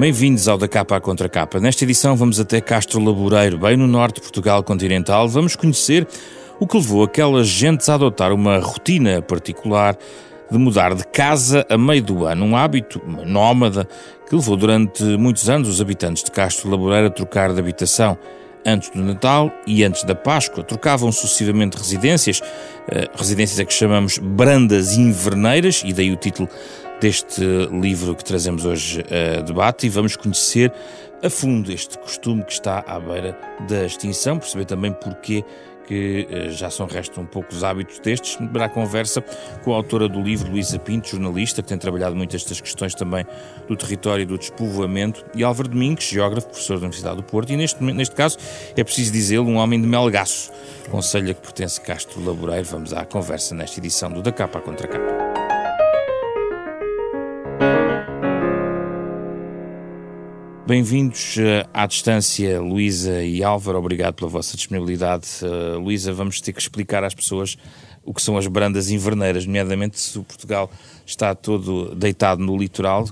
Bem-vindos ao da capa à contra capa. Nesta edição vamos até Castro Laboreiro, bem no norte de Portugal continental. Vamos conhecer o que levou aquelas gentes a adotar uma rotina particular de mudar de casa a meio do ano, um hábito, nómada, que levou durante muitos anos os habitantes de Castro Laboreiro a trocar de habitação. Antes do Natal e antes da Páscoa, trocavam sucessivamente residências, uh, residências a que chamamos brandas inverneiras, e daí o título deste livro que trazemos hoje a debate, e vamos conhecer a fundo este costume que está à beira da extinção, perceber também porquê que eh, já são um pouco os hábitos destes, para a conversa com a autora do livro, Luísa Pinto, jornalista, que tem trabalhado muito estas questões também do território e do despovoamento, e Álvaro Domingos, geógrafo, professor da Universidade do Porto, e neste, neste caso, é preciso dizê-lo, um homem de Melgaço, conselho a que pertence Castro Laboreiro. Vamos à conversa nesta edição do Da Capa Contra Capa. Bem-vindos uh, à distância, Luísa e Álvaro. Obrigado pela vossa disponibilidade. Uh, Luísa, vamos ter que explicar às pessoas o que são as brandas inverneiras, nomeadamente se o Portugal está todo deitado no litoral,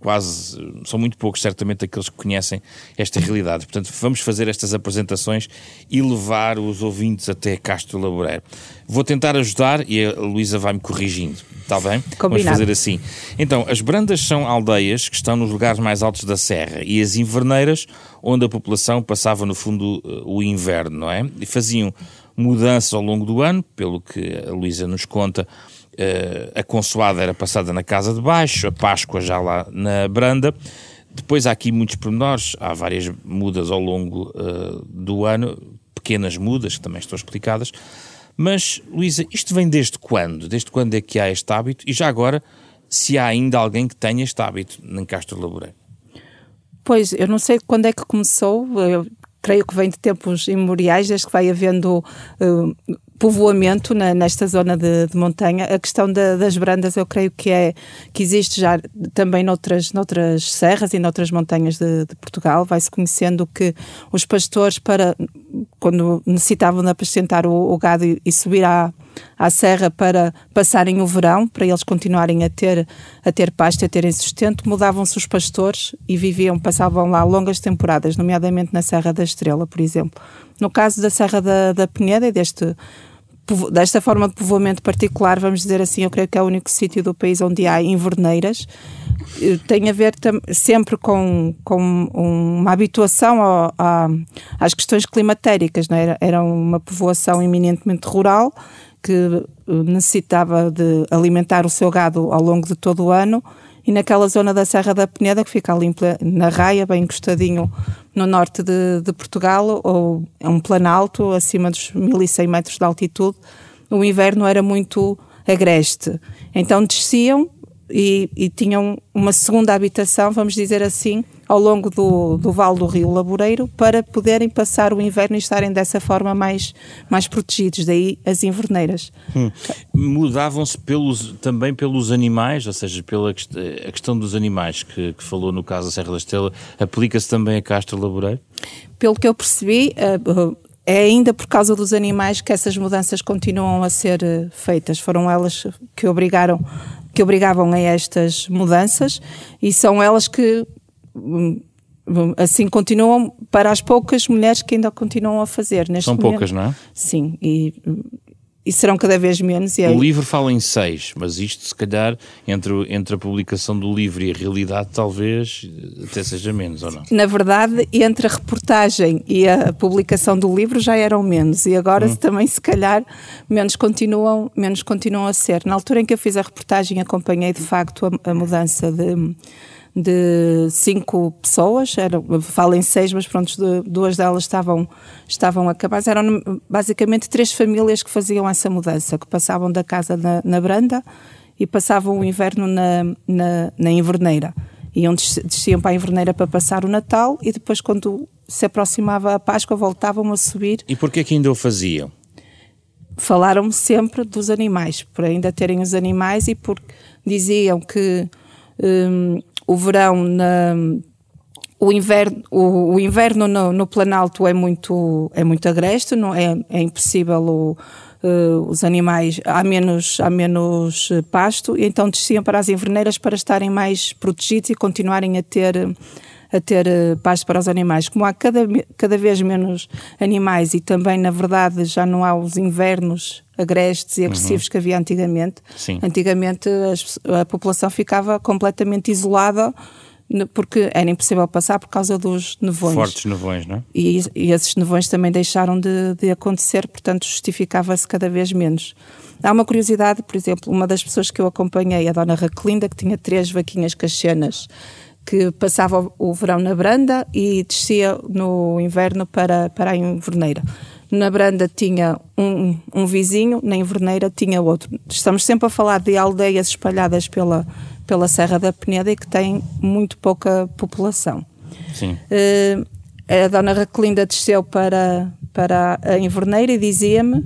quase, são muito poucos certamente aqueles que conhecem esta realidade. Portanto, vamos fazer estas apresentações e levar os ouvintes até Castro Laboreiro. Vou tentar ajudar e a Luísa vai-me corrigindo. Está bem? Combinado. Vamos fazer assim. Então, as brandas são aldeias que estão nos lugares mais altos da serra e as inverneiras, onde a população passava, no fundo, o inverno, não é? E faziam mudanças ao longo do ano, pelo que a Luísa nos conta, uh, a consoada era passada na casa de baixo, a Páscoa já lá na branda. Depois há aqui muitos pormenores, há várias mudas ao longo uh, do ano, pequenas mudas que também estão explicadas. Mas, Luísa, isto vem desde quando? Desde quando é que há este hábito? E já agora, se há ainda alguém que tenha este hábito em Castro Laboreiro? Pois, eu não sei quando é que começou, eu creio que vem de tempos imemoriais, desde que vai havendo uh, povoamento na, nesta zona de, de, montanha. A questão da, das brandas eu creio que é que existe já também noutras, noutras serras e noutras montanhas de, de Portugal. Vai-se conhecendo que os pastores, para quando necessitavam de apacentar o, o gado e, e subir à, à serra para passarem o verão, para eles continuarem a ter, a ter pasto, a terem sustento, mudavam-se os pastores e viviam, passavam lá longas temporadas, nomeadamente na Serra da Estrela, por exemplo. No caso da Serra da, da Penheda e deste desta forma de povoamento particular, vamos dizer assim, eu creio que é o único sítio do país onde há inverneiras, eh, tem a ver sempre com, com uma habituação ao, a, às questões climatéricas. Não é? era, uma povoação eminentemente rural que eh, necessitava de alimentar o seu gado ao longo de todo o ano e naquela zona da Serra da Peneda, que fica ali na Raia, bem encostadinho no norte de, de Portugal, ou é um planalto acima dos 1100 metros de altitude, o inverno era muito agreste. Então desciam e, e, tinham uma segunda habitação, vamos dizer assim, ao longo do, do Vale do Rio Laboreiro para poderem passar o inverno e estarem dessa forma mais, mais protegidos. Daí as inverneiras. Hum. Mudavam-se pelos, também pelos animais, ou seja, pela a questão dos animais que, que falou no caso da Serra da Estrela, aplica-se também a Castro Laboreiro? Pelo que eu percebi, uh, é ainda por causa dos animais que essas mudanças continuam a ser eh, feitas. Foram elas que obrigaram que obrigavam a estas mudanças e são elas que assim continuam para as poucas mulheres que ainda continuam a fazer neste São momento. poucas, não é? Sim, e e serão cada vez menos. o livro fala em seis, mas isto, se calhar, entre, entre a publicação do livro e a realidade, talvez até seja menos, ou não? Na verdade, entre a reportagem e a publicação do livro já eram menos, e agora hum. também, se calhar, menos continuam, menos continuam a ser. Na altura em que eu fiz a reportagem, acompanhei de facto a, a mudança de de cinco pessoas, era, falo em seis, mas pronto, duas delas estavam, estavam acabadas. Eram basicamente três famílias que faziam essa mudança, que passavam da casa na, na Branda e passavam o inverno na, na, na Inverneira. Iam, desciam para a Inverneira para passar o Natal e depois, quando se aproximava a Páscoa, voltavam a subir. E porquê que ainda o faziam? Falaram-me sempre dos animais, por ainda terem os animais e porque diziam que hum, o verão na, o inverno, o, o inverno no, no, Planalto é muito, é muito agreste, não é, é impossível o, uh, os animais, há menos, há menos pasto, e então desciam para as inverneiras para estarem mais protegidos e continuarem a ter, a ter uh, paz para os animais. Como há cada, cada vez menos animais e também, na verdade, já não há os invernos agrestes e agressivos uhum. que havia antigamente. Sim. Antigamente a, a população ficava completamente isolada porque era impossível passar por causa dos nevões. Fortes nevões, não é? E, e esses nevões também deixaram de, de acontecer, portanto justificava-se cada vez menos. Há uma curiosidade, por exemplo, uma das pessoas que eu acompanhei, a dona Raquelinda, que tinha três vaquinhas cachenas, que passava o verão na Branda e descia no inverno para, para a Inverneira. Na Branda tinha um, um vizinho, na Inverneira tinha outro. Estamos sempre a falar de aldeias espalhadas pela, pela Serra da Peneda e que têm muito pouca população. Sim. Uh, a dona Raquelinda desceu para, para a Inverneira e dizia-me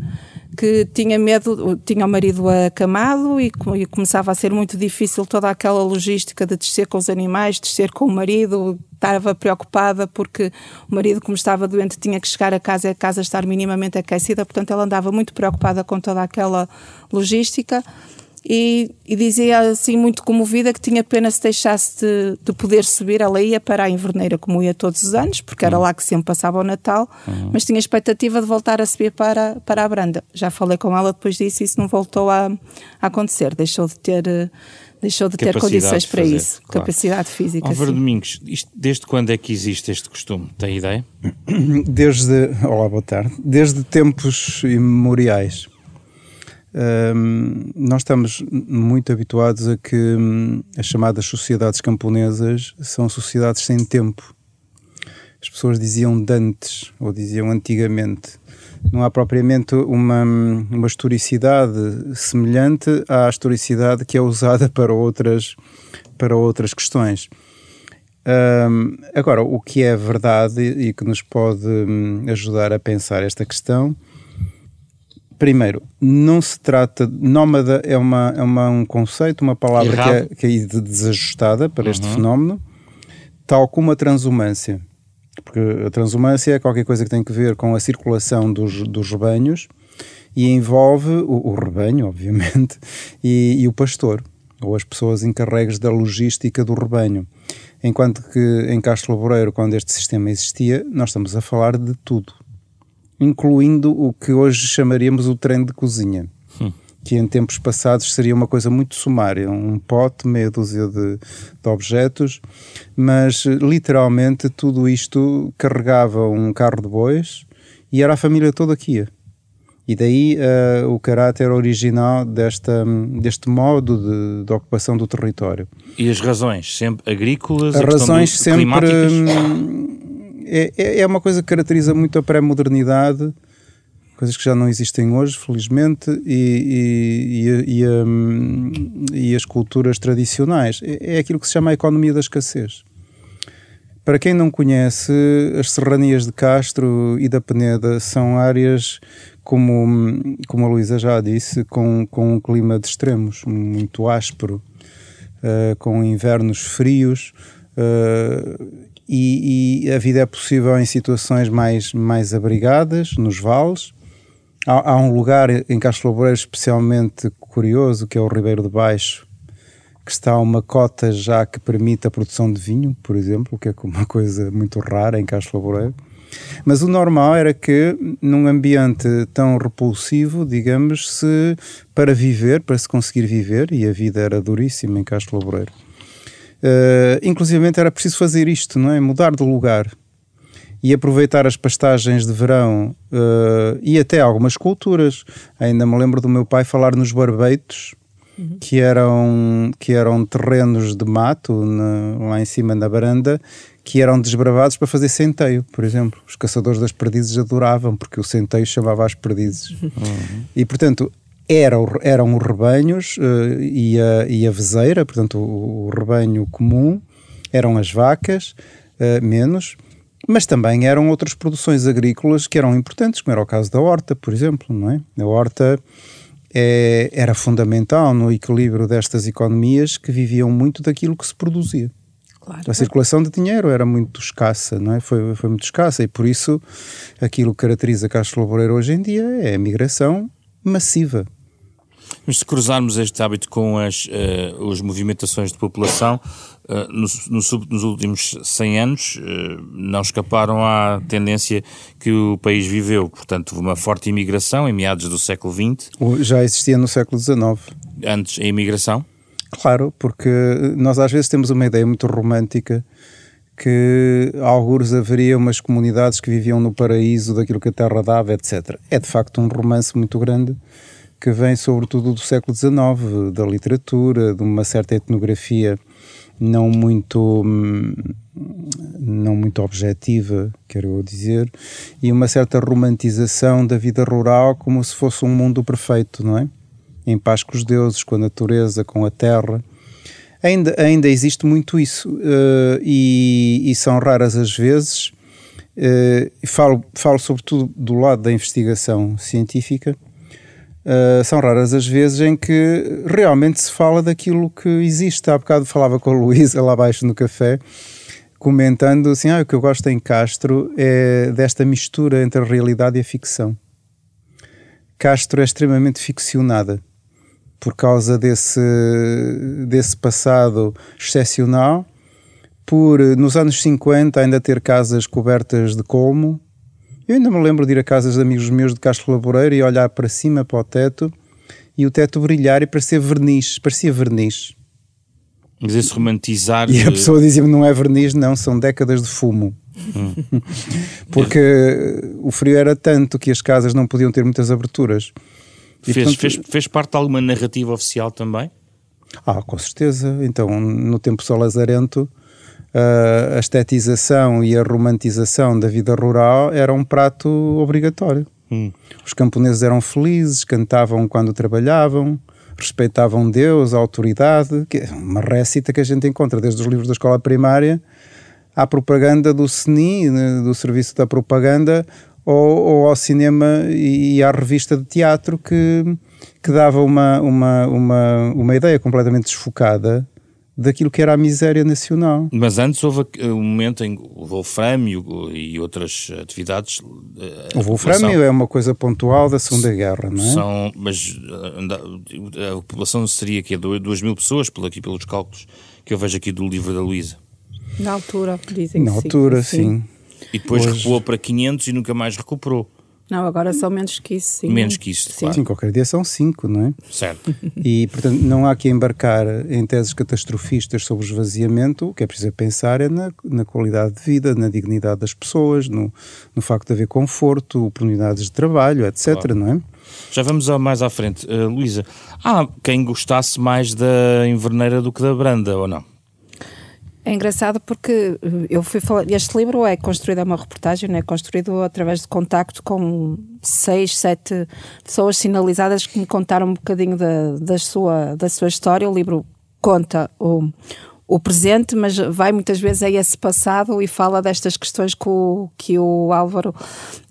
que tinha medo, tinha o marido acamado e, e, começava a ser muito difícil toda aquela logística de descer com os animais, descer com o marido, estava preocupada porque o marido, como estava doente, tinha que chegar a casa e a casa estar minimamente aquecida, portanto ela andava muito preocupada com toda aquela logística e, e, dizia assim muito comovida que tinha pena se deixasse de, de, poder subir, ela ia para a Inverneira como ia todos os anos, porque era uhum. lá que sempre passava o Natal, uhum. mas tinha expectativa de voltar a subir para, para a Branda. Já falei com ela depois disso e isso não voltou a, a acontecer, deixou de ter deixou de ter condições para fazer, isso, claro. capacidade física. Álvaro Domingos, isto, desde quando é que existe este costume? Tem ideia? Desde, olá, boa tarde, desde tempos imemoriais. Um, nós estamos muito habituados a que um, as chamadas sociedades camponesas são sociedades sem tempo. As pessoas diziam dantes ou diziam antigamente. Não há propriamente uma, uma historicidade semelhante à historicidade que é usada para outras, para outras questões. Um, agora, o que é verdade e que nos pode hum, ajudar a pensar esta questão Primeiro, não se trata. Nómada é, uma, é uma, um conceito, uma palavra que é, que é, desajustada para uhum. este fenómeno, tal como a transumância. Porque a transumância é qualquer coisa que tem que ver com a circulação dos, dos rebanhos e envolve o, o rebanho, obviamente, e, e, o pastor, ou as pessoas encarregues da logística do rebanho. Enquanto que em Castro Laboreiro, quando este sistema existia, nós estamos a falar de tudo incluindo o que hoje chamaríamos o trem de cozinha. Hum. Que em tempos passados seria uma coisa muito sumária, um pote, meia dúzia de, de objetos, mas literalmente tudo isto carregava um carro de bois e era a família toda que ia. E daí uh, o caráter original desta, deste modo de, de, ocupação do território. E as razões? Sempre agrícolas? As razões sempre é, é, é uma coisa que caracteriza muito a pré-modernidade, coisas que já não existem hoje, felizmente, e, e, e, um, e, as culturas tradicionais. É, é aquilo que se chama a economia da escassez. Para quem não conhece, as serranias de Castro e da Peneda são áreas, como, como a Luísa já disse, com, com um clima de extremos, muito áspero, uh, com invernos frios. Uh, e, e, a vida é possível em situações mais, mais abrigadas, nos vales. Há, há um lugar em Castro Laboreiro especialmente curioso, que é o Ribeiro de Baixo, que está uma cota já que permite a produção de vinho, por exemplo, que é uma coisa muito rara em Castro Laboreiro. Mas o normal era que, num ambiente tão repulsivo, digamos, se para viver, para se conseguir viver, e a vida era duríssima em Castro Laboreiro, Uh, inclusivamente era preciso fazer isto, não é? Mudar de lugar e aproveitar as pastagens de verão uh, e até algumas culturas. Ainda me lembro do meu pai falar nos barbeitos, uhum. que, eram, que eram terrenos de mato na, lá em cima na baranda, que eram desbravados para fazer centeio, por exemplo. Os caçadores das perdizes adoravam, porque o centeio chamava as perdizes. Uhum. E, portanto, eram, eram os rebanhos uh, e, a, e a vezeira, portanto o, o rebanho comum, eram as vacas, uh, menos, mas também eram outras produções agrícolas que eram importantes, como era o caso da horta, por exemplo, não é? A horta é, era fundamental no equilíbrio destas economias que viviam muito daquilo que se produzia. Claro. A circulação de dinheiro era muito escassa, não é? Foi, foi muito escassa e por isso aquilo que caracteriza Castro Laboreiro hoje em dia é a migração massiva Mas se cruzarmos este hábito com as, uh, as movimentações de população, uh, no, no, nos últimos 100 anos uh, não escaparam à tendência que o país viveu. Portanto, houve uma forte imigração em meados do século XX. Já existia no século XIX. Antes, a imigração? Claro, porque nós às vezes temos uma ideia muito romântica que alguns haveria umas comunidades que viviam no paraíso daquilo que a terra dava, etc. É de facto um romance muito grande que vem sobretudo do século XIX, da literatura, de uma certa etnografia não muito não muito objetiva, quero dizer, e uma certa romantização da vida rural como se fosse um mundo perfeito, não é? Em paz com os deuses, com a natureza, com a terra. Ainda, ainda existe muito isso uh, e, e, são raras as vezes, uh, falo, falo sobretudo do lado da investigação científica, uh, são raras as vezes em que realmente se fala daquilo que existe. Há bocado falava com a Luísa lá abaixo no café, comentando assim, ah, o que eu gosto em Castro é desta mistura entre a realidade e a ficção. Castro é extremamente ficcionada por causa desse, desse passado excepcional, por nos anos 50 ainda ter casas cobertas de colmo. Eu ainda me lembro de ir a casas de amigos meus de Castro Laboreiro e olhar para cima para o teto e o teto brilhar e parecia verniz, parecia verniz. Mas esse romantizar. E a pessoa dizia-me: não é verniz, não, são décadas de fumo. Hum. Porque o frio era tanto que as casas não podiam ter muitas aberturas. E, fez, portanto, fez, fez parte de alguma narrativa oficial também? Ah, com certeza. Então, no tempo solazarento, a estetização e a romantização da vida rural era um prato obrigatório. Hum. Os camponeses eram felizes, cantavam quando trabalhavam, respeitavam Deus, a autoridade, que é uma récita que a gente encontra desde os livros da escola primária à propaganda do SNI, né, do Serviço da Propaganda, ou, ou ao cinema e à revista de teatro que, que dava uma, uma, uma, uma ideia completamente desfocada daquilo que era a miséria nacional. Mas antes houve um momento em o wolframio e outras atividades. Eh, o wolframio é uma coisa pontual da Segunda Guerra, não é? São, mas eh, a população seria que 2 mil pessoas, por aqui pelos cálculos que eu vejo aqui do livro da Luísa. Na altura, dizem Na altura, sim. sim. E depois Hoje... recuou para 500 e nunca mais recuperou. Não, agora são menos que isso, sim. Menos que isso, sim. Claro. Sim, qualquer dia são 5, não é? Certo. E, portanto, não há que embarcar em teses catastrofistas sobre o esvaziamento. O que é preciso pensar é na, na qualidade de vida, na dignidade das pessoas, no, no facto de haver conforto, oportunidades de trabalho, etc., claro. não é? Já vamos mais à frente. Uh, Luísa, há quem gostasse mais da inverneira do que da branda, ou não? É engraçado porque eh, eu fui falar. Este livro é construído, é uma reportagem, é construído através de contacto com seis, sete pessoas sinalizadas que me contaram um bocadinho da, da, sua, da sua história. O livro conta o, o presente, mas vai muitas vezes a esse passado e fala destas questões que o, que o Álvaro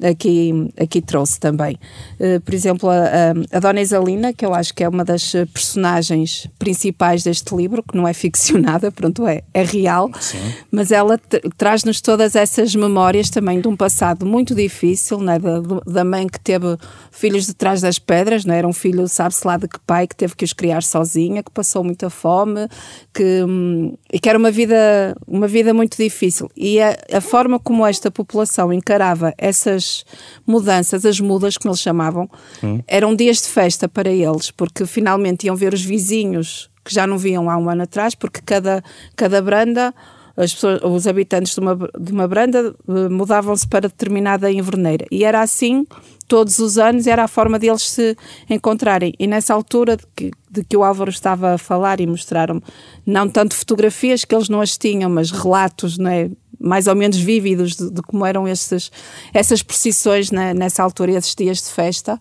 aqui, aqui trouxe também. Uh, por exemplo, a, a, Dona Isalina, que eu acho que é uma das personagens principais deste livro, que não é ficcionada, pronto, é, é real, Sim. mas ela traz-nos todas essas memórias também de um passado muito difícil, né, da, da mãe que teve filhos de trás das pedras, né, era um filho, sabe-se lá de que pai, que teve que os criar sozinha, que passou muita fome, que hum, e que era uma vida, uma vida muito difícil. E a, a, forma como esta população encarava essas mudanças, as mudas, como eles chamavam, hum. eram dias de festa para eles, porque finalmente iam ver os vizinhos que já não viam há um ano atrás, porque cada, cada branda as pessoas, os habitantes de uma, de uma branda uh, mudavam-se para determinada inverneira. E era assim todos os anos, era a forma deles se encontrarem. E nessa altura de que, de que o Álvaro estava a falar e mostraram não tanto fotografias que eles não as tinham, mas relatos, não é? mais ou menos vívidos de, de como eram esses, essas procissões né, nessa altura, esses dias de festa.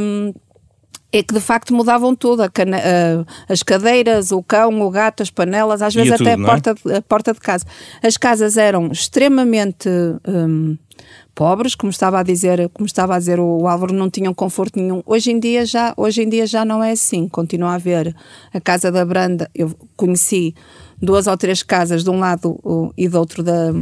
Um, é que de facto mudavam tudo, cana, as cadeiras, o cão, o gato, as panelas, às vezes até tudo, a, é? porta, é? a porta de casa. As casas eram extremamente um, pobres, como estava a dizer, como estava a dizer o Álvaro, não tinham conforto nenhum. Hoje em dia já, hoje em dia já não é assim. Continua a haver a casa da Branda. Eu conheci duas ou três casas de um lado e do outro da,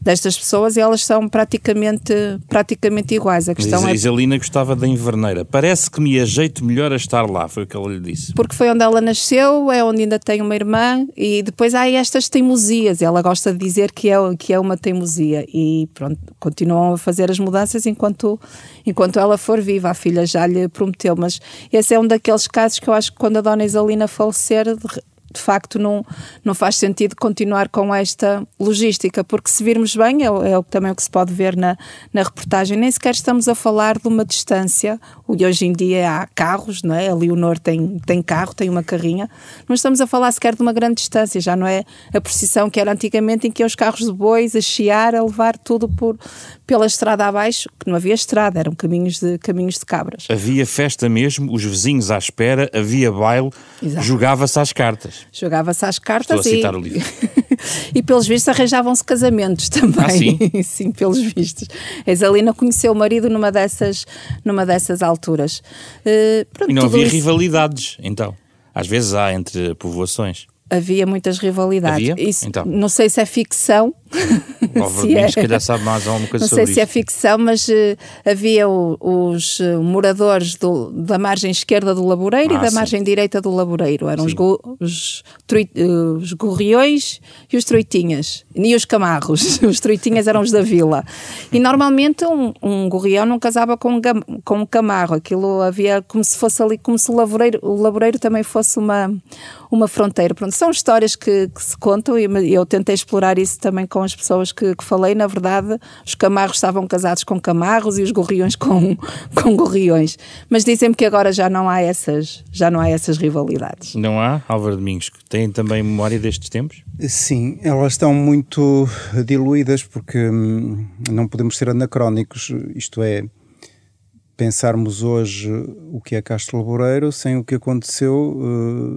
destas pessoas e elas são praticamente, praticamente iguais. A questão Mas é... Isalina gostava da Inverneira. Parece que me ajeito melhor a estar lá, foi o que ela lhe disse. Porque foi onde ela nasceu, é onde ainda tem uma irmã e depois há estas teimosias. Ela gosta de dizer que é, que é uma teimosia e pronto, continuam a fazer as mudanças enquanto, enquanto ela for viva. A filha já lhe prometeu, mas esse é um daqueles casos que eu acho que quando a dona Isalina falecer, de facto não, não faz sentido continuar com esta logística, porque se virmos bem, é, é também o que se pode ver na, na reportagem, nem sequer estamos a falar de uma distância, e hoje em dia há carros, não é? A Leonor tem, tem carro, tem uma carrinha, não estamos a falar sequer de uma grande distância, já não é a precisão que era antigamente em que os carros de bois a chiar, a levar tudo por, pela estrada abaixo, que não havia estrada, eram caminhos de, caminhos de cabras. Havia festa mesmo, os vizinhos à espera, havia baile, jogava-se às cartas. Jogava-se às cartas Estou a citar e... o livro. e pelos vistos arranjavam-se casamentos também. Ah, sim? sim, pelos vistos. A Isalina conheceu o marido numa dessas, numa dessas alturas. Uh, pronto, e não havia isso... rivalidades, então? Às vezes há entre povoações havia muitas rivalidades. Havia? Isso, então. Não sei se é ficção. se é, se calhar sabe mais alguma coisa não sei se é ficção, mas uh, havia o, os uh, moradores do, da margem esquerda do Laboreiro ah, e da sim. margem direita do Laboreiro. Eram os, go, os, trui, uh, os gorriões e os troitinhas. E os camarros. os troitinhas eram os da vila. E normalmente um, um gorrião não casava com um, com um camarro. Aquilo havia como se fosse ali, como se o Laboreiro, o laboreiro também fosse uma, uma fronteira. Pronto, são histórias que, que se contam e eu tentei explorar isso também com as pessoas que, que, falei. Na verdade, os camarros estavam casados com camarros e os gorriões com, com gorriões. Mas dizem-me que agora já não há essas, já não há essas rivalidades. Não há, Álvaro Domingos? Tem também memória destes tempos? Sim, elas estão muito diluídas porque hum, não podemos ser anacrónicos, isto é, pensarmos hoje o que é Castro Laboreiro sem o que aconteceu uh,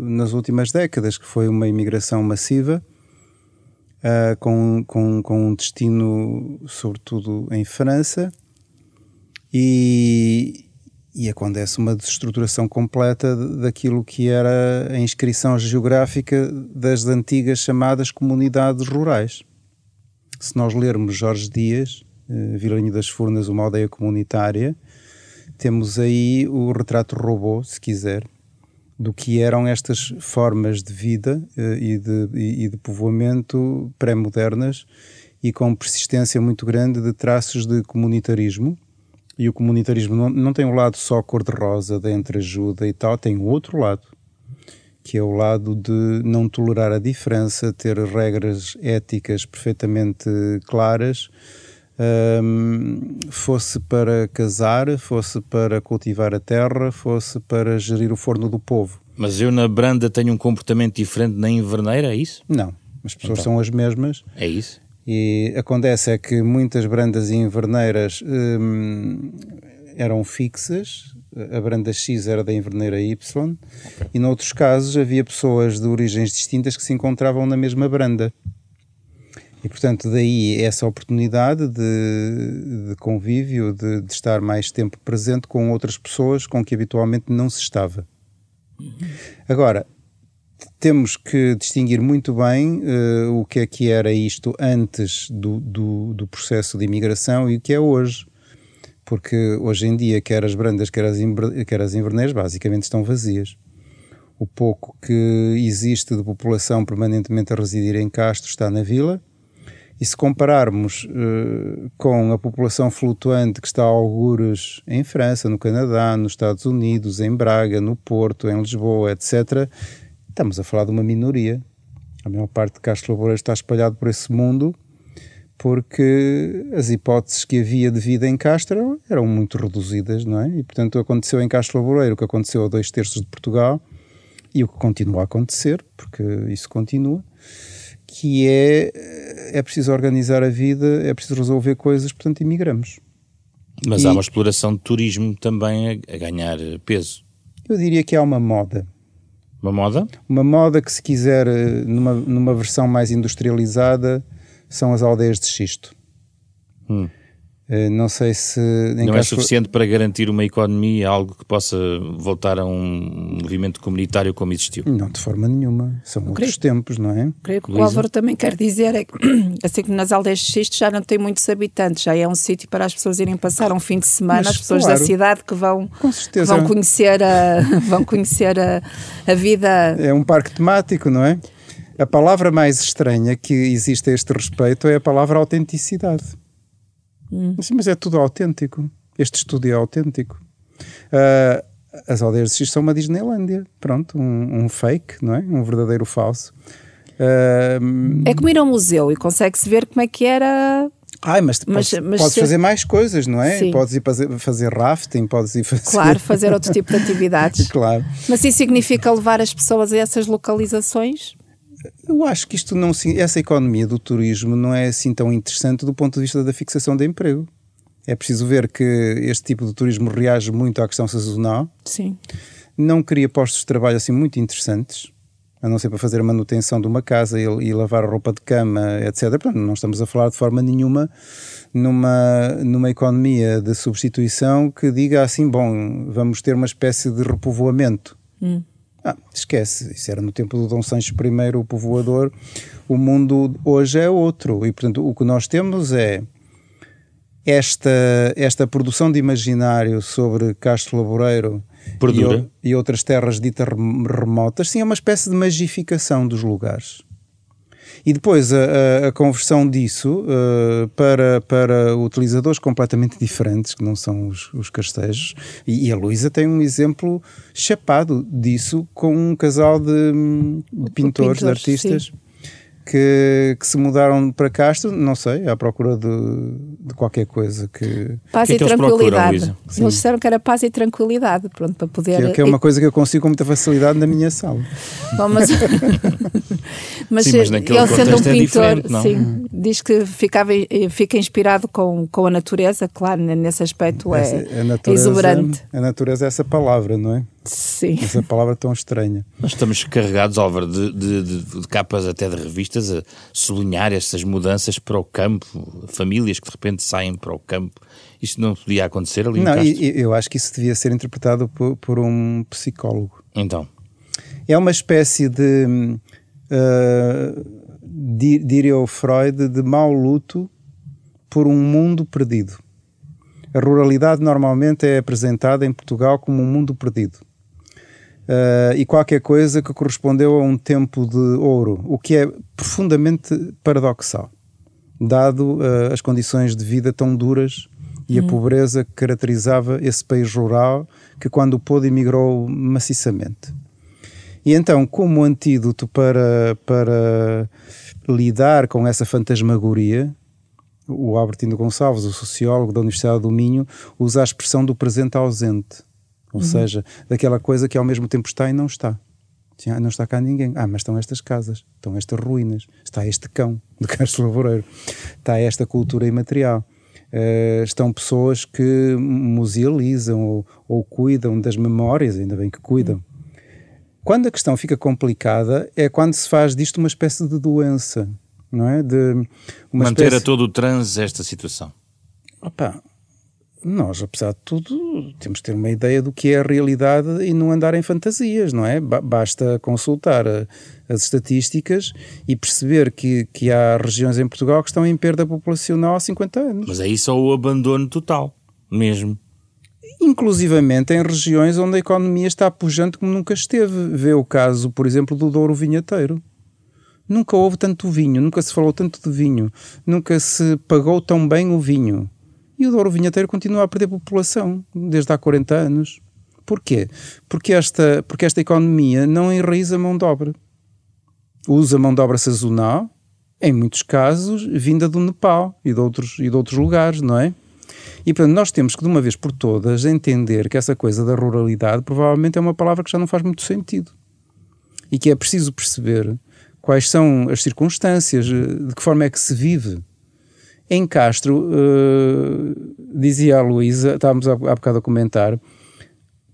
nas últimas décadas, que foi uma imigração massiva, uh, com, com, com um destino, sobretudo, em França, e, e acontece uma desestruturação completa daquilo que era a inscrição geográfica das antigas chamadas comunidades rurais. Se nós lermos Jorge Dias, uh, das Furnas, uma aldeia comunitária, temos aí o retrato robô, se quiser, do que eram estas formas de vida uh, e, de, e, de povoamento pré-modernas e com persistência muito grande de traços de comunitarismo. E o comunitarismo não, não tem um lado só cor-de-rosa da entreajuda e tal, tem outro lado, que é o lado de não tolerar a diferença, ter regras éticas perfeitamente claras um, fosse para casar, fosse para cultivar a terra, fosse para gerir o forno do povo. Mas eu na branda tenho um comportamento diferente na inverneira, é isso? Não, as pessoas então, são as mesmas. É isso? E acontece é que muitas brandas e inverneiras hum, eram fixas, a branda X era da inverneira Y, okay. e noutros casos havia pessoas de origens distintas que se encontravam na mesma branda. E, portanto, daí essa oportunidade de, de convívio, de, de, estar mais tempo presente com outras pessoas com que habitualmente não se estava. Agora, temos que distinguir muito bem uh, o que é que era isto antes do, do, do, processo de imigração e o que é hoje. Porque hoje em dia, quer as brandas, quer as, quer as basicamente estão vazias. O pouco que existe de população permanentemente a residir em Castro está na vila e se compararmos uh, com a população flutuante que está a algures em França, no Canadá, nos Estados Unidos, em Braga, no Porto, em Lisboa, etc., estamos a falar de uma minoria. A maior parte de Castro Laboreiro está espalhado por esse mundo porque as hipóteses que havia de vida em Castro eram muito reduzidas, não é? E, portanto, aconteceu em Castro Laboreiro o que aconteceu a dois terços de Portugal e o que continua a acontecer, porque isso continua, que é é preciso organizar a vida, é preciso resolver coisas, portanto imigramos. Mas e, há uma exploração de turismo também a, a, ganhar peso. Eu diria que há uma moda. Uma moda? Uma moda que, se quiser, numa, numa versão mais industrializada, são as aldeias de xisto. Hum. Uh, não sei se. Não é suficiente para garantir uma economia, algo que possa voltar a um movimento comunitário como existiu? Não, de forma nenhuma. São eu outros creio, tempos, não é? Creio que Luísa? o Álvaro também quer dizer é que, assim como nas aldeias de Xisto já não tem muitos habitantes, já é um sítio para as pessoas irem passar um fim de semana, Mas, as pessoas claro, da cidade que vão, que vão conhecer, a, vão conhecer a, a vida. É um parque temático, não é? A palavra mais estranha que existe a este respeito é a palavra autenticidade. Hum. Sim, mas é tudo autêntico. Este estudo é autêntico. Uh, as aldeias de X são uma Disneylândia. Pronto, um, um, fake, não é? Um verdadeiro falso. Uh, é como ir ao museu e consegue-se ver como é que era Ai, mas, mas, podes, mas podes fazer mais coisas, não é? Sim. Podes ir fazer, fazer rafting, podes ir fazer. Claro, fazer outro tipo de atividades. claro. Mas isso significa levar as pessoas a essas localizações? Eu acho que isto não, essa economia do turismo não é assim tão interessante do ponto de vista da fixação de emprego. É preciso ver que este tipo de turismo reage muito à questão sazonal. Sim. Não cria postos de trabalho assim muito interessantes, a não ser para fazer a manutenção de uma casa e, e lavar a roupa de cama, etc. Portanto, não estamos a falar de forma nenhuma numa, numa economia de substituição que diga assim, bom, vamos ter uma espécie de repovoamento. Hum. Ah, esquece, isso era no tempo do Dom Sancho I, o povoador. O mundo hoje é outro e, portanto, o que nós temos é esta, esta produção de imaginário sobre Castro Laboreiro e, e, outras terras ditas remotas, sim, é uma espécie de magificação dos lugares. E depois a, a, conversão disso uh, para, para utilizadores completamente diferentes, que não são os, os castejos. E, e a Luísa tem um exemplo chapado disso com um casal de, de pintores, de artistas. Sim que, que, se mudaram para Castro, não sei, à procura de, de qualquer coisa que. Paz que é e tranquilidade. Procuram, eles disseram que era paz e tranquilidade, pronto, para poder. Que é, que é uma coisa que eu consigo com muita facilidade na minha sala. Bom, mas. mas, sim, mas ele sendo um é pintor, é sim, diz que ficava, fica inspirado com, com a natureza, claro, nesse aspecto é, a natureza, exuberante. A natureza é essa palavra, não é? Sim. Essa palavra tão estranha. Nós estamos carregados, Álvaro, de, de, de, de, capas até de revistas a sublinhar essas mudanças para o campo, famílias que de repente saem para o campo. Isto não podia acontecer ali Não, eu acho que isso devia ser interpretado por, por um psicólogo. Então? É uma espécie de, uh, diria o Freud, de mau luto por um mundo perdido. A ruralidade normalmente é apresentada em Portugal como um mundo perdido uh, e qualquer coisa que correspondeu a um tempo de ouro, o que é profundamente paradoxal, dado uh, as condições de vida tão duras e a hum. pobreza que caracterizava esse país rural que quando pôde emigrou maciçamente. E então, como antídoto para, para lidar com essa fantasmagoria, o Albertino Gonçalves, o sociólogo da Universidade do Minho, usa a expressão do presente ausente. Ou uhum. seja, daquela coisa que ao mesmo tempo está e não está. Ah, não está cá ninguém. Ah, mas estão estas casas, estão estas ruínas, está este cão de Castro Lavoureiro, está esta cultura imaterial. Uh, estão pessoas que musealizam ou, ou, cuidam das memórias, ainda bem que cuidam. Quando a questão fica complicada é quando se faz disto uma espécie de doença, não é? De Manter espécie... a todo o transe esta situação. Opa, nós, apesar de tudo, temos que ter uma ideia do que é a realidade e não andar em fantasias, não é? Basta consultar a, as estatísticas e perceber que, que há regiões em Portugal que estão em perda populacional há 50 anos. Mas aí só o abandono total, mesmo. Inclusivamente em regiões onde a economia está pujante como nunca esteve. Vê o caso, por exemplo, do Douro Vinheteiro. Nunca houve tanto vinho, nunca se falou tanto de vinho, nunca se pagou tão bem o vinho e o Douro Vinheteiro continua a perder população desde há 40 anos. Porquê? Porque esta, porque esta economia não enraiza mão de obra. Usa mão de obra sazonal, em muitos casos, vinda do Nepal e de outros, e de outros lugares, não é? E portanto, nós temos que, de uma vez por todas, entender que essa coisa da ruralidade provavelmente é uma palavra que já não faz muito sentido. E que é preciso perceber quais são as circunstâncias, de que forma é que se vive em Castro, uh, dizia a Luísa, estávamos há, há bocado a comentar,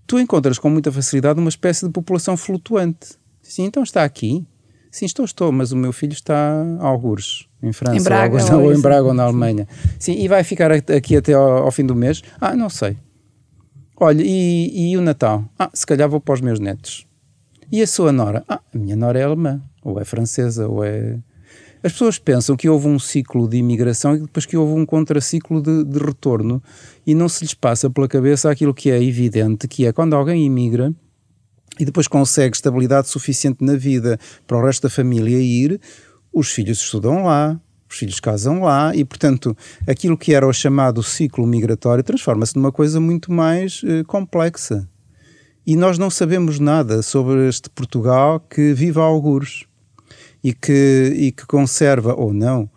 tu encontras com muita facilidade uma espécie de população flutuante. Sim, então está aqui. Sim, estou, estou, mas o meu filho está a algures, em França, em Braga, ou, ou, ou em Braga ou na Alemanha. Sim, e vai ficar aqui até ao, ao, fim do mês? Ah, não sei. Olha, e, e o Natal? Ah, se calhar vou para os meus netos. E a sua nora? Ah, a minha nora é alemã, ou é francesa, ou é... As pessoas pensam que houve um ciclo de imigração e depois que houve um contraciclo de, de retorno e não se lhes passa pela cabeça aquilo que é evidente, que é quando alguém imigra, e depois consegue estabilidade suficiente na vida para o resto da família ir, os filhos estudam lá, os filhos casam lá e, portanto, aquilo que era o chamado ciclo migratório transforma-se numa coisa muito mais eh, complexa. E nós não sabemos nada sobre este Portugal que vive a algures e que, e que conserva, ou não,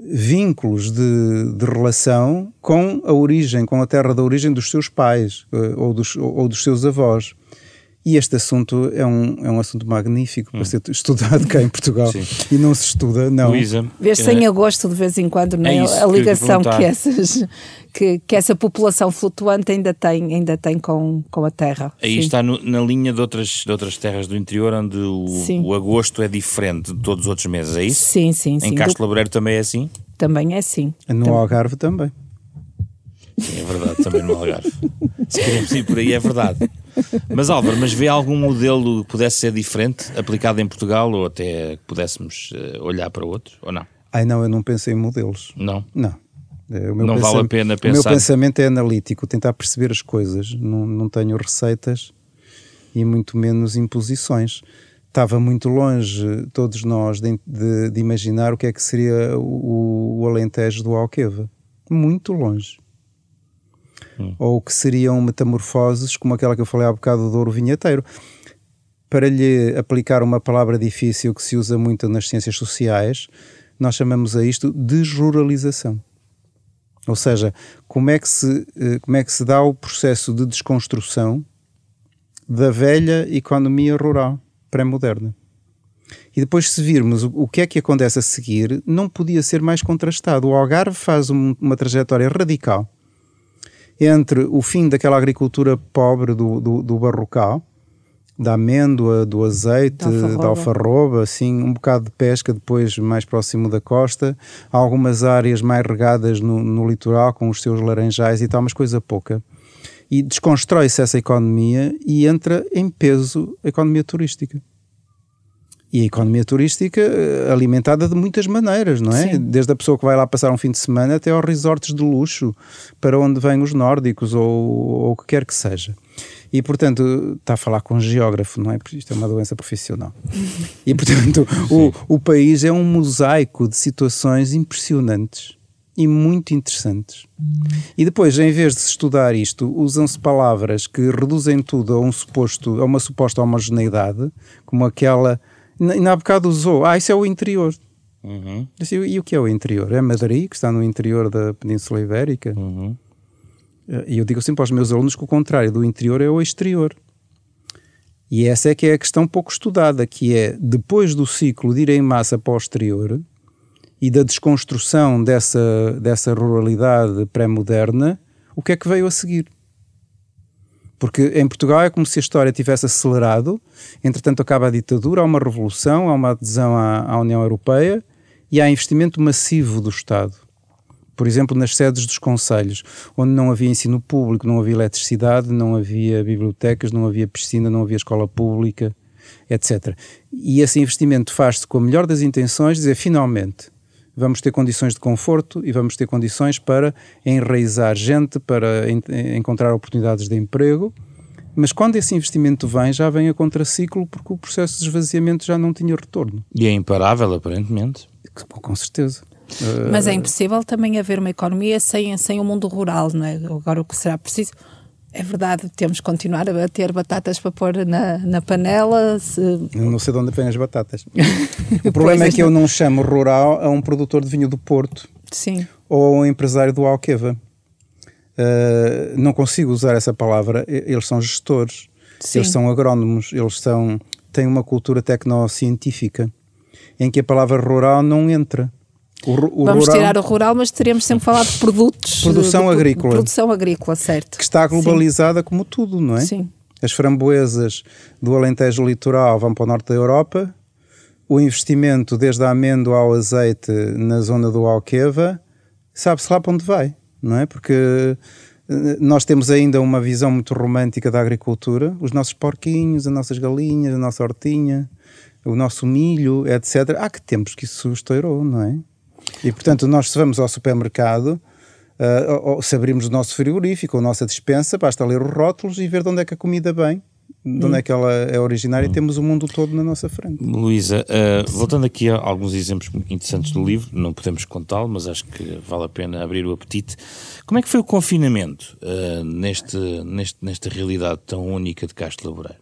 vínculos de, de, relação com a origem, com a terra da origem dos seus pais eh, ou dos, ou dos seus avós. E este assunto é um, é um assunto magnífico hum. para ser estudado cá em Portugal. Sim. E não se estuda, não. Luísa. Vê-se em agosto de vez em quando não é? é a ligação que, que, essas, que, que, essa população flutuante ainda tem, ainda tem com, com a terra. Aí Sim. está no, na linha de outras, de outras terras do interior, onde o, o, agosto é diferente de todos os outros meses, é isso? Sim, sim. Em Castro Laboreiro também é assim? Também é assim. No também. Algarve também. Sim, é verdade, também no Algarve. Se queremos ir por aí, é verdade. Mas Álvaro, mas vê algum modelo que pudesse ser diferente, aplicado em Portugal, ou até que pudéssemos uh, olhar para outro, ou não? Ai não, eu não pensei em modelos. Não? Não. É, não vale a pena pensar. O meu pensamento é analítico, tentar perceber as coisas. Não, não tenho receitas e muito menos imposições. Estava muito longe, todos nós, de, de, de imaginar o que é que seria o, o Alentejo do Alqueva. Muito longe ou que seriam metamorfoses como aquela que eu falei há bocado do ouro vinheteiro. Para lhe aplicar uma palavra difícil que se usa muito nas ciências sociais, nós chamamos a isto desruralização. Ou seja, como é que se, eh, como é que se dá o processo de desconstrução da velha economia rural pré-moderna. E depois, se virmos o, que é que acontece a seguir, não podia ser mais contrastado. O Algarve faz um, uma trajetória radical entre o fim daquela agricultura pobre do, do, do barrocal, da amêndoa, do azeite, da alfarroba. da alfarroba, assim, um bocado de pesca depois mais próximo da costa, algumas áreas mais regadas no, no litoral com os seus laranjais e tal, mas coisa pouca. E desconstrói-se essa economia e entra em peso a economia turística. E a economia turística eh, alimentada de muitas maneiras, não é? Sim. Desde a pessoa que vai lá passar um fim de semana até aos resorts de luxo, para onde vêm os nórdicos ou, ou o que quer que seja. E, portanto, está a falar com um geógrafo, não é? Porque isto é uma doença profissional. E, portanto, o, o país é um mosaico de situações impressionantes e muito interessantes. E depois, em vez de se estudar isto, usam-se palavras que reduzem tudo a, um suposto, a uma suposta homogeneidade, como aquela e na bocado usou, ah, isso é o interior. Uhum. Disse, e o que é o interior? É Madrid, que está no interior da Península Ibérica. Uhum. Eh, e eu digo sempre aos meus alunos que o contrário do interior é o exterior. E essa é que é a questão pouco estudada, que é depois do ciclo de ir em massa para o exterior e da desconstrução dessa, dessa ruralidade pré-moderna, o que é que veio a seguir? Porque em Portugal é como se a história tivesse acelerado, entretanto acaba a ditadura, há uma revolução, há uma adesão à, à União Europeia e há investimento massivo do Estado. Por exemplo, nas sedes dos conselhos, onde não havia ensino público, não havia eletricidade, não havia bibliotecas, não havia piscina, não havia escola pública, etc. E esse investimento faz-se com a melhor das intenções, dizer finalmente vamos ter condições de conforto e vamos ter condições para enraizar gente, para en encontrar oportunidades de emprego. Mas quando esse investimento vem, já vem a contraciclo porque o processo de esvaziamento já não tinha retorno. E é imparável, aparentemente. Com certeza. Mas é impossível também haver uma economia sem, sem o mundo rural, não é? Agora o que será preciso é verdade, temos que continuar a ter batatas para pôr na, na panela. Se... Eu não sei de onde vêm as batatas. o problema é que eu não chamo rural a um produtor de vinho do Porto. Sim. Ou a um empresário do Alqueva. Uh, não consigo usar essa palavra. Eles são gestores, Sim. eles são agrónomos, eles são, têm uma cultura tecnocientífica em que a palavra rural não entra. O, o Vamos rural, tirar o rural, mas teremos sempre falado de produtos. Produção de, agrícola. Produção agrícola, certo. Que está globalizada Sim. como tudo, não é? Sim. As framboesas do Alentejo Litoral vão para o norte da Europa, o investimento desde a amêndoa ao azeite na zona do Alqueva, sabe-se lá para onde vai, não é? Porque eh, nós temos ainda uma visão muito romântica da agricultura, os nossos porquinhos, as nossas galinhas, a nossa hortinha, o nosso milho, etc. Há que tempos que isso estourou, não é? E portanto, nós se vamos ao supermercado, uh, se abrimos o nosso frigorífico, a nossa dispensa, basta ler os rótulos e ver de onde é que a comida vem de onde é que ela é originária e temos o mundo todo na nossa frente. Luísa, uh, voltando aqui a alguns exemplos interessantes do livro, não podemos contá-lo, mas acho que vale a pena abrir o apetite. Como é que foi o confinamento uh, neste, neste, nesta realidade tão única de Castro Laboreiro?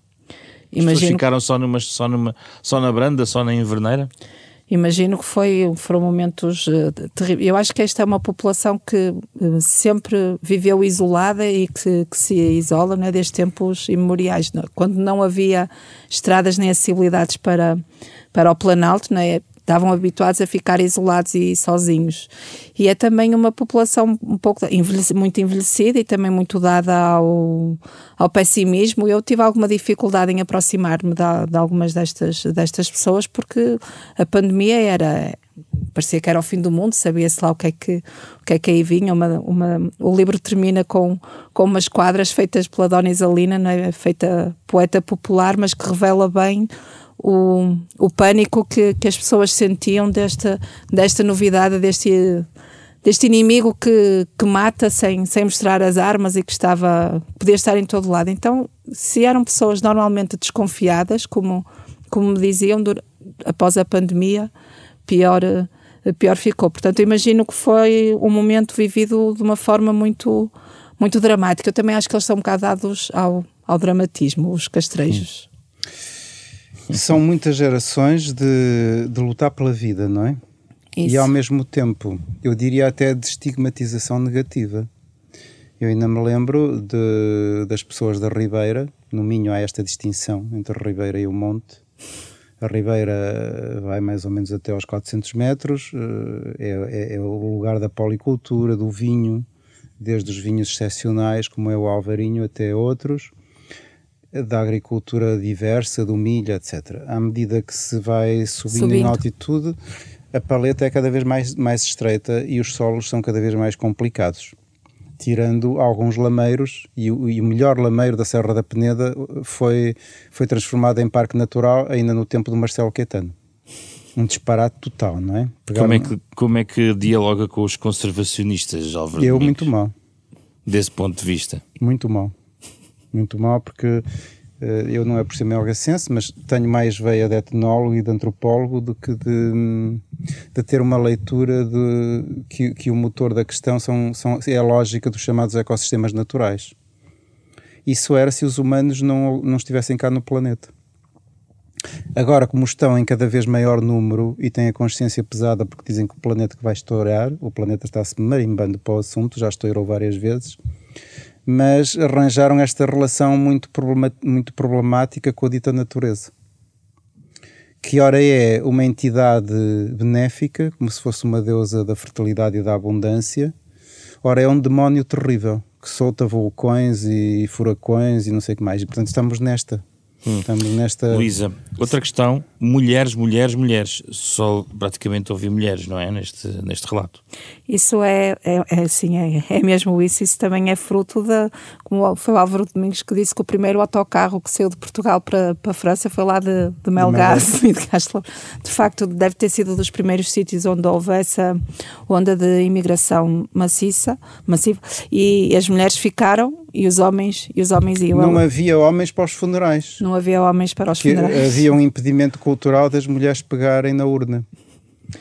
Imagino... As pessoas ficaram só, numa, só, numa, só na branda, só na inverneira? Imagino que foi, foram momentos uh, terríveis. Eu acho que esta é uma população que uh, sempre viveu isolada e que, que se isola né, desde tempos imemoriais. Né? Quando não havia estradas nem acessibilidades para, para o Planalto, né, estavam habituados a ficar isolados e sozinhos. E é também uma população um pouco envelhecida, muito envelhecida e também muito dada ao, ao pessimismo. Eu tive alguma dificuldade em aproximar-me de, de, algumas destas, destas pessoas porque a pandemia era parecia que era o fim do mundo, sabia-se lá o que é que, o que, é que aí vinha. Uma, uma, o livro termina com, com umas quadras feitas pela Dona Isalina, é? feita poeta popular, mas que revela bem o, o pânico que, que as pessoas sentiam desta, desta novidade, deste, deste inimigo que, que mata sem, sem mostrar as armas e que estava podia estar em todo lado. Então, se eram pessoas normalmente desconfiadas, como, como me diziam, após a pandemia, pior, pior ficou. Portanto, imagino que foi um momento vivido de uma forma muito, muito dramática. Eu também acho que eles são um bocado dados ao, ao dramatismo, os castrejos. São muitas gerações de, de lutar pela vida, não é? Isso. E ao mesmo tempo, eu diria até de estigmatização negativa. Eu ainda me lembro de, das pessoas da Ribeira, no Minho há esta distinção entre a Ribeira e o Monte. A Ribeira vai mais ou menos até aos 400 metros, eh, é, é, é o lugar da policultura, do vinho, desde os vinhos excepcionais, como é o Alvarinho, até outros da agricultura diversa, do milho, etc. À medida que se vai subindo, subindo, em altitude, a paleta é cada vez mais, mais estreita e os solos são cada vez mais complicados. Tirando alguns lameiros, e o, e o melhor lameiro da Serra da Peneda foi, foi transformado em parque natural ainda no tempo do Marcelo Quetano um disparate total, não é? como é, que, como é que dialoga com os conservacionistas, Álvaro Eu, muito mal. Desse ponto de vista? Muito mal muito mal, porque uh, eu não é por ser melgacense, mas tenho mais veia de etnólogo e de antropólogo do que de, de ter uma leitura de que, que o motor da questão são, são, é a lógica dos chamados ecossistemas naturais. Isso era se os humanos não, não estivessem cá no planeta. Agora, como estão em cada vez maior número e têm a consciência pesada porque dizem que o planeta que vai estourar, o planeta está-se marimbando para o assunto, já estourou várias vezes, mas arranjaram esta relação muito, muito problemática com a dita natureza. Que ora é uma entidade benéfica, como se fosse uma deusa da fertilidade e da abundância, ora é um demónio terrível, que solta vulcões e furacões e não sei o que mais. E portanto estamos nesta. Hum. Estamos nesta. Luísa, outra questão: mulheres, mulheres, mulheres. Só praticamente ouvi mulheres, não é? Neste, neste relato. Isso é, é, é assim, é, é mesmo isso. Isso também é fruto da. Como foi o Álvaro Domingos que disse que o primeiro autocarro que saiu de Portugal para, para a França foi lá de, de Melgaço e de Castro. De facto, deve ter sido dos primeiros sítios onde houve essa onda de imigração maciça, massiva. E as mulheres ficaram e os homens e os homens iam. Não havia homens para os funerais. Não havia homens para os que funerais. Havia um impedimento cultural das mulheres pegarem na urna.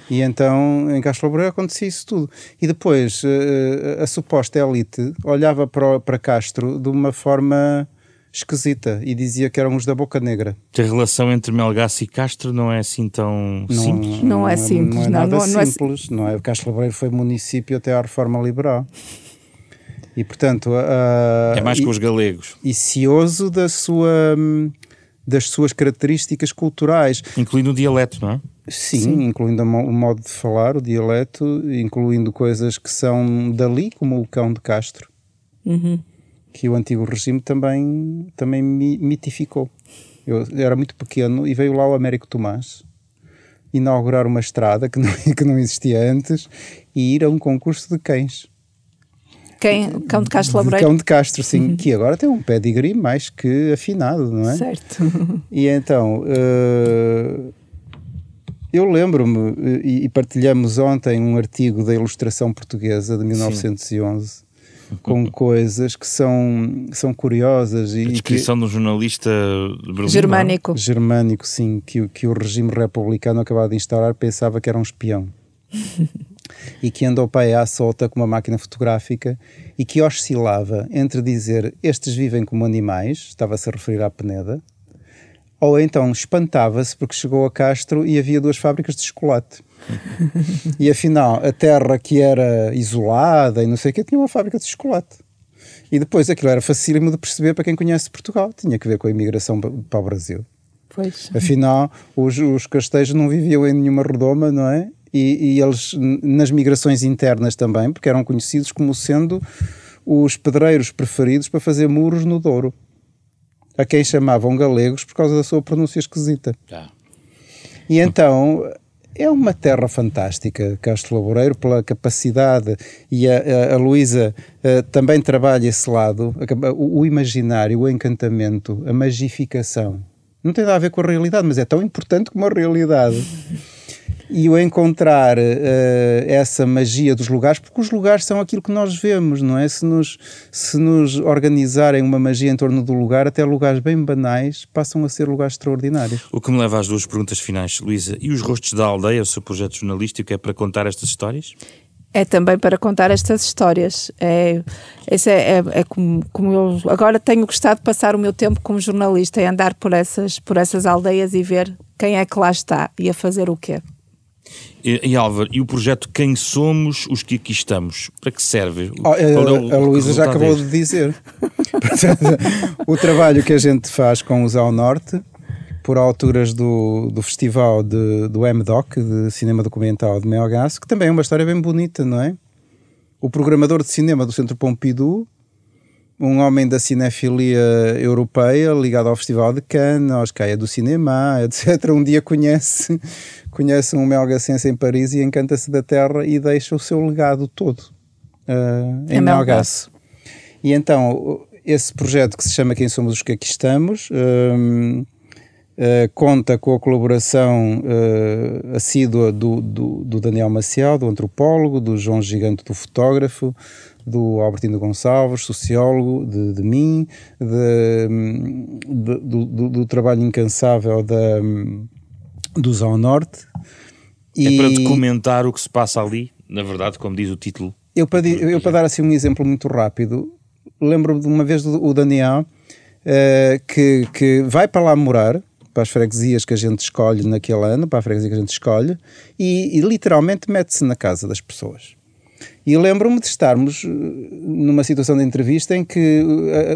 E então em Castro Laboreiro acontecia isso tudo. E depois a, eh, a, suposta elite olhava para, para Castro de uma forma esquisita e dizia que eram os da Boca Negra. A relação entre Melgaço e Castro não é assim tão não, simples? Não, é simples, não é, nada não, é simples. Não é, Castro Laboreiro foi município até à reforma liberal. E portanto. Uh, é mais que os galegos. E cioso da sua, das suas características culturais. Incluindo o dialeto, não é? Sim, Sim. incluindo o modo de falar, o dialeto, incluindo coisas que são dali, como o cão de Castro. Uhum. Que o antigo regime também, também mitificou. Eu era muito pequeno e veio lá o Américo Tomás inaugurar uma estrada que não, que não existia antes e ir a um concurso de cães. Quem? Cão de Castro Laboreiro? Cão de Castro, sim, uhum. que agora tem um pedigree mais que afinado, não é? Certo. E então, uh, eu lembro-me, e, partilhamos ontem um artigo da Ilustração Portuguesa de 1911, sim com coisas que são, são curiosas. E a descrição que, de um jornalista Berlim, germânico. Germânico, sim, que, que o regime republicano acabava de instaurar pensava que era um espião. e que andou para aí à solta com uma máquina fotográfica e que oscilava entre dizer estes vivem como animais, estava-se a referir à Peneda, ou então espantava-se porque chegou a Castro e havia duas fábricas de chocolate. e afinal, a terra que era isolada e não sei o que tinha uma fábrica de chocolate. E depois aquilo era facílimo de perceber para quem conhece Portugal. Tinha que ver com a imigração para o Brasil. Pois. Afinal, os, os castejos não viviam em nenhuma redoma, não é? E, e, eles, nas migrações internas também, porque eram conhecidos como sendo os pedreiros preferidos para fazer muros no Douro. A quem chamavam galegos por causa da sua pronúncia esquisita. Ah. E então é uma terra fantástica, Castro Laboreiro, pela capacidade, e a, a, a Luísa uh, também trabalha esse lado, o, o, imaginário, o encantamento, a magificação. Não tem nada a ver com a realidade, mas é tão importante como a realidade. E o encontrar uh, essa magia dos lugares, porque os lugares são aquilo que nós vemos, não é? Se nos, se nos organizarem uma magia em torno do lugar, até lugares bem banais passam a ser lugares extraordinários. O que me leva às duas perguntas finais, Luísa. E os Rostos da Aldeia, o seu projeto jornalístico, é para contar estas histórias? É também para contar estas histórias. É, esse é, é, é como, como, eu agora tenho gostado de passar o meu tempo como jornalista, é andar por essas, por essas aldeias e ver quem é que lá está e a fazer o quê. E, Álvaro, e o projeto Quem Somos os que aqui estamos? Para que serve? Oh, é o, a Luísa já acabou de dizer. o trabalho que a gente faz com os Ao Norte, por alturas do, do festival de, do MDOC, de Cinema Documental de Melgaço, que também é uma história bem bonita, não é? O programador de cinema do Centro Pompidou, um homem da cinefilia europeia ligado ao Festival de Cannes, aos Caia do Cinema, etc. Um dia conhece conhece um melgacense em Paris e encanta-se da terra e deixa o seu legado todo uh, em é Melgaço. E então, esse projeto que se chama Quem Somos os que Aqui Estamos uh, conta com a colaboração uh, assídua do, do, do, Daniel Maciel, do antropólogo, do João Gigante, do fotógrafo, do Albertino Gonçalves, sociólogo, de, de mim, de, de, do, do, trabalho incansável da dos ao norte. É e... para documentar o que se passa ali, na verdade, como diz o título. Eu para, eu para dar assim um exemplo muito rápido, lembro-me de uma vez o Daniel uh, que, que vai para lá morar, para as freguesias que a gente escolhe naquele ano, para a freguesia que a gente escolhe, e, e literalmente mete-se na casa das pessoas. E lembro-me de estarmos eh, numa situação de entrevista em que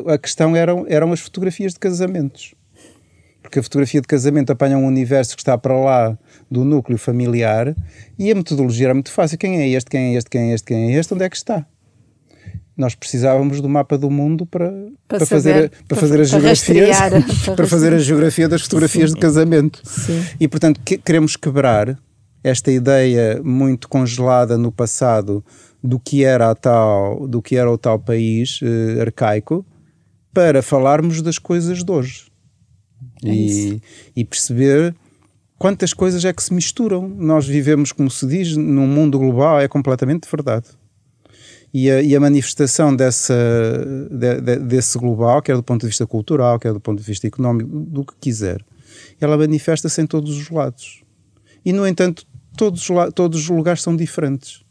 a, a questão eram, eram as fotografias de casamentos porque a fotografia de casamento apanha um universo que está para lá do núcleo familiar e a metodologia era muito fácil. Quem é este, quem é este, quem é este, quem é este, onde é que está? Nós precisávamos do mapa do mundo para, para, para fazer, para, para fazer as geografias, para, fazer a geografia das fotografias Sim. de casamento. Sim. E portanto que, queremos quebrar esta ideia muito congelada no passado do que era a tal, do que era o tal país eh, arcaico para falarmos das coisas de hoje é e, e perceber quantas coisas é que se misturam. Nós vivemos, como se diz, num mundo global, é completamente verdade. E a, e a manifestação dessa, de, de, desse global, quer do ponto de vista cultural, quer do ponto de vista económico, do que quiser, ela manifesta-se em todos os lados. E, no entanto, todos, todos os lugares são diferentes.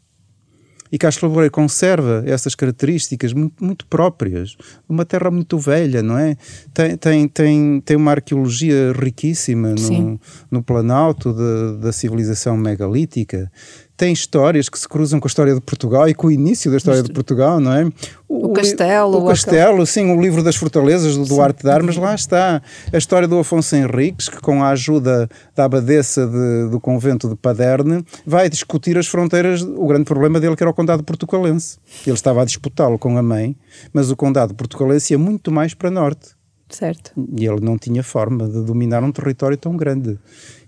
E Castro Laboreiro conserva essas características muito, muito, próprias. Uma terra muito velha, não é? Tem, tem, tem, tem uma arqueologia riquíssima no, no Planalto da civilização megalítica tem histórias que se cruzam com a história de Portugal e com o início da história de Portugal, não é? O, o castelo. O castelo, sim, o livro das fortalezas do. Duarte de Armas, lá está. A história do Afonso Henriques, que com a ajuda da abadesa de, do convento de Paderne, vai discutir as fronteiras, o grande problema dele que era o condado portucalense. Ele estava a disputá-lo com a mãe, mas o condado portucalense ia muito mais para norte. Certo. E ele não tinha forma de dominar um território tão grande.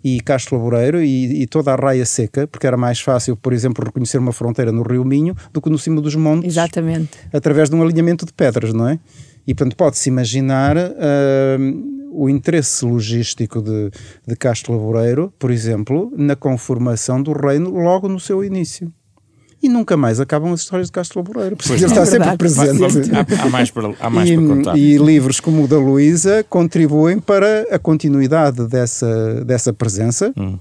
E Castro Laboreiro e, e, toda a raia seca, porque era mais fácil, por exemplo, reconhecer uma fronteira no Rio Minho do que no cimo dos montes. Exatamente. Através de um alinhamento de pedras, não é? E, portanto, pode-se imaginar uh, o interesse logístico de, de Castro Laboreiro, por exemplo, na conformação do reino logo no seu início e nunca mais acabam as histórias de Castro Laboreiro, porque ele está é sempre presente. Há, há, mais para, há mais e, para contar. E livros como o da Luísa contribuem para a continuidade dessa, dessa presença. Hum.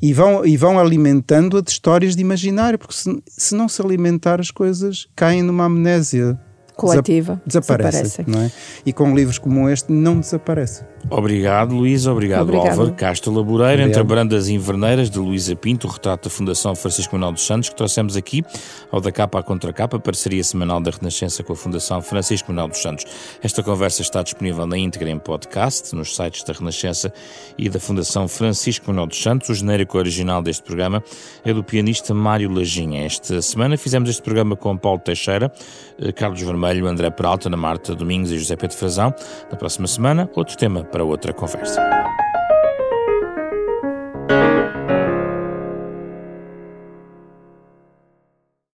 E vão, e vão alimentando-a de histórias de imaginário, porque se, se não se alimentar, as coisas caem numa amnésia coletiva desaparece, desaparecem. Não é? E com livros como este não desaparece. Obrigado, Luís. Obrigado, Obrigado. Álvaro. Castro Laboreiro, Entre Brandas e Inverneiras, de Luísa Pinto, o retrato da Fundação Francisco Manuel dos Santos, que trouxemos aqui ao da capa à contracapa, parceria semanal da Renascença com a Fundação Francisco Manuel dos Santos. Esta conversa está disponível na íntegra em podcast, nos sites da Renascença e da Fundação Francisco Manuel dos Santos. O genérico original deste programa é do pianista Mário Lajinha. Esta semana fizemos este programa com Paulo Teixeira, eh, Carlos Vermelho, André Peralta, Ana Marta Domingos e José Pedro Frazão. Na próxima semana, outro tema para outra conversa.